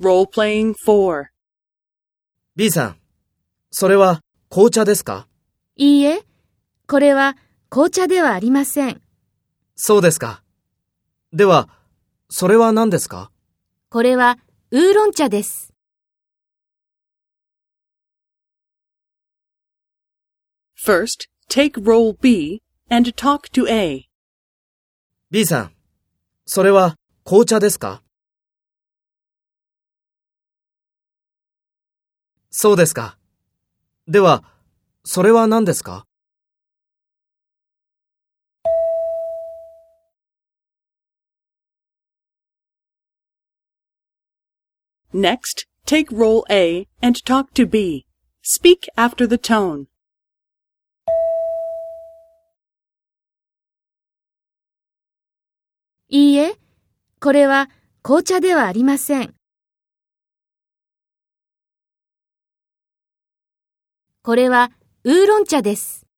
Role-playing 4. B さん、それは紅茶ですか？いいえ、これは紅茶ではありません。そうですか。では、それは何ですか？これはウーロン茶です。First, take role B and talk to A. ?B さん、それは紅茶ですか？そうですか。では、それは何ですか Next, take role A and talk to B. Speak after the tone. いいえ、これは紅茶ではありません。これはウーロン茶です。